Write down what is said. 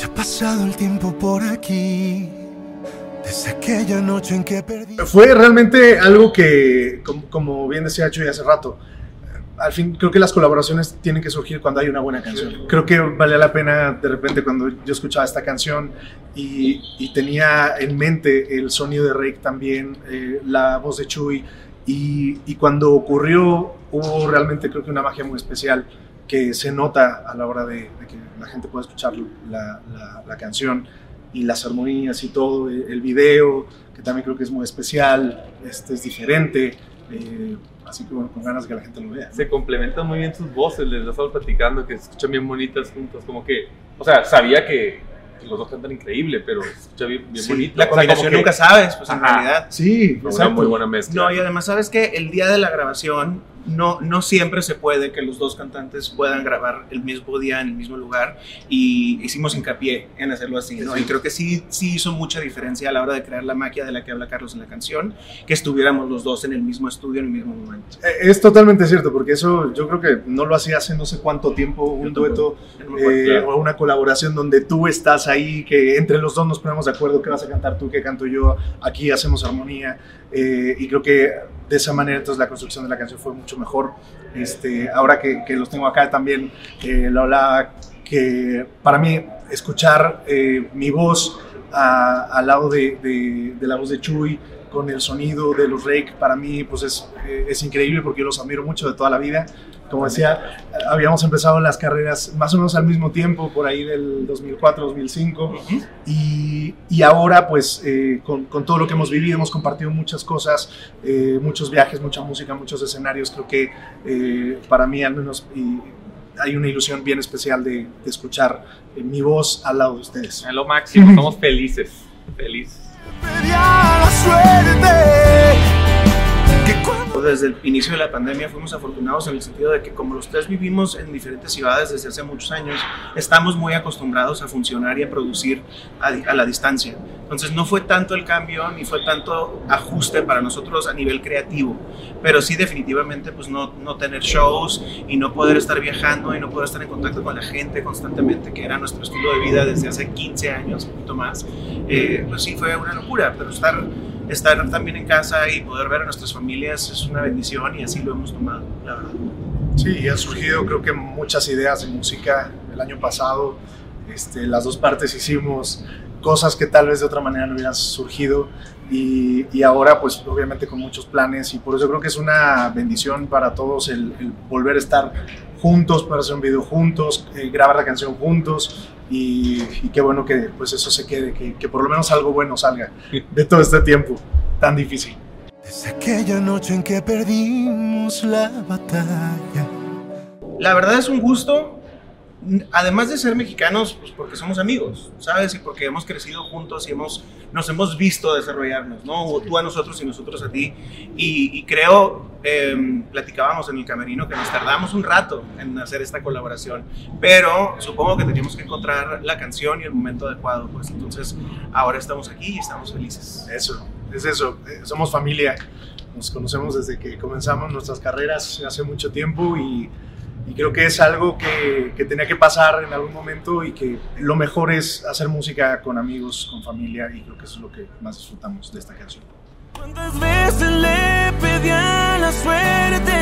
Ya ha pasado el tiempo por aquí. Desde aquella noche en que perdí. Fue realmente algo que, como, como bien decía Chuy hace rato, al fin creo que las colaboraciones tienen que surgir cuando hay una buena canción. Creo que valía la pena de repente cuando yo escuchaba esta canción y, y tenía en mente el sonido de Rake también, eh, la voz de Chuy y, y cuando ocurrió hubo realmente creo que una magia muy especial que se nota a la hora de, de que la gente pueda escuchar la, la, la canción y las armonías y todo, el, el video, que también creo que es muy especial, este es diferente, eh, así que bueno, con ganas de que la gente lo vea. Se complementan muy bien sus voces, les lo estamos platicando, que se escuchan bien bonitas juntas, como que, o sea, sabía que los dos cantan increíble, pero se escucha bien, bien Sí, bonito. La O sea, combinación que nunca sabes, pues en Ajá. realidad. Sí, Una muy buena mezcla. No, y además, ¿sabes que El día de la grabación no, no siempre se puede que los dos cantantes puedan grabar el mismo día en el mismo lugar y hicimos hincapié en hacerlo así, ¿no? Y creo que sí, sí hizo mucha diferencia a la hora de crear la magia de la que habla Carlos en la canción, que estuviéramos los dos en el mismo estudio en el mismo momento. Eh, Es totalmente cierto, porque eso yo creo que no lo hacía hace no sé cuánto tiempo, un dueto eh, claro. o una colaboración donde tú estás ahí, que entre los dos nos ponemos de acuerdo qué vas a cantar tú, qué canto yo, aquí hacemos armonía, eh, y creo que de esa manera entonces la construcción de la canción fue mucho mejor. Este, ahora que, los tengo acá también, eh, lo hablaba que para mí escuchar eh, mi voz al lado de, de- de la voz de Chuy, con el sonido de los Rake, para mí pues es, eh, es increíble porque yo los admiro mucho de toda la vida. Como decía, habíamos empezado las carreras más o menos al mismo tiempo, por ahí del 2004-2005, Ujú. y, y ahora pues eh, con, con todo lo que hemos vivido, hemos compartido muchas cosas, eh, muchos viajes, mucha música, muchos escenarios, creo que eh, para mí al menos y hay una ilusión bien especial de, de escuchar eh, mi voz al lado de ustedes. Es lo máximo, somos felices. Felices. Desde el inicio de la pandemia fuimos afortunados en el sentido de que como los tres vivimos en diferentes ciudades desde hace muchos años, estamos muy acostumbrados a funcionar y a producir a, a la distancia. Entonces no fue tanto el cambio ni fue tanto ajuste para nosotros a nivel creativo, pero sí definitivamente pues no, no tener shows y no poder estar viajando y no poder estar en contacto con la gente constantemente, que era nuestro estilo de vida desde hace 15 años, un poquito más, eh, pues sí fue una locura, pero estar estar también en casa y poder ver a nuestras familias es una bendición y así lo hemos tomado, la verdad. Sí, han surgido creo que muchas ideas de música el año pasado. Este, las dos partes hicimos cosas que tal vez de otra manera no hubieran surgido y, y ahora pues obviamente con muchos planes y por eso creo que es una bendición para todos el, el volver a estar juntos para hacer un video juntos, eh, grabar la canción juntos y, y qué bueno que pues eso se quede, que, que por lo menos algo bueno salga de todo este tiempo tan difícil. Desde aquella noche en que perdimos la batalla. La verdad es un gusto, además de ser mexicanos, pues porque somos amigos, ¿sabes? Y porque hemos crecido juntos y hemos, nos hemos visto desarrollarnos, ¿no? Tú a nosotros y nosotros a ti. Y, y creo, eh, platicábamos en el camerino que nos tardamos un rato en hacer esta colaboración, pero supongo que teníamos que encontrar la canción y el momento adecuado, pues entonces ahora estamos aquí y estamos felices. Eso, es eso. eh, Somos familia. Nos conocemos desde que comenzamos nuestras carreras hace mucho tiempo y, y creo que es algo que, que tenía que pasar en algún momento y que lo mejor es hacer música con amigos, con familia y creo que eso es lo que más disfrutamos de esta canción. ¿Cuántas veces le pedí a la suerte